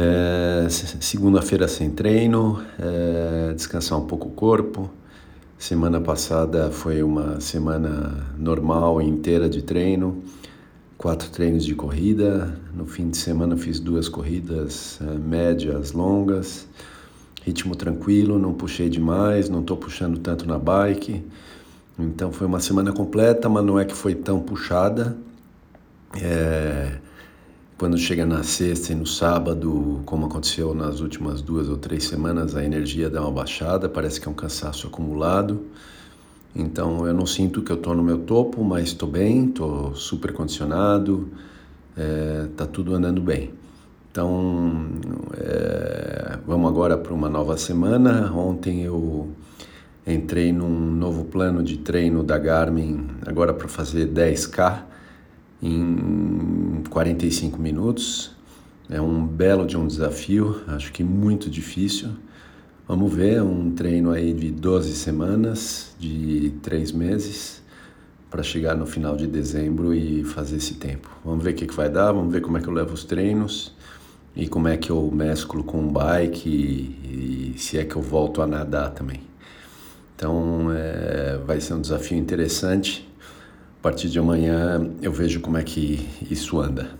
É, Segunda-feira sem treino, é, descansar um pouco o corpo. Semana passada foi uma semana normal inteira de treino, quatro treinos de corrida. No fim de semana fiz duas corridas é, médias, longas, ritmo tranquilo, não puxei demais, não estou puxando tanto na bike. Então foi uma semana completa, mas não é que foi tão puxada. É, quando chega na sexta e no sábado, como aconteceu nas últimas duas ou três semanas, a energia dá uma baixada, parece que é um cansaço acumulado. Então eu não sinto que eu estou no meu topo, mas estou bem, estou super condicionado, está é, tudo andando bem. Então é, vamos agora para uma nova semana. Ontem eu entrei num novo plano de treino da Garmin, agora para fazer 10K em 45 minutos. É um belo de um desafio, acho que muito difícil. Vamos ver, um treino aí de 12 semanas, de 3 meses, para chegar no final de dezembro e fazer esse tempo. Vamos ver o que, que vai dar, vamos ver como é que eu levo os treinos e como é que eu mesclo com o bike e, e se é que eu volto a nadar também. Então é, vai ser um desafio interessante a partir de amanhã eu vejo como é que isso anda.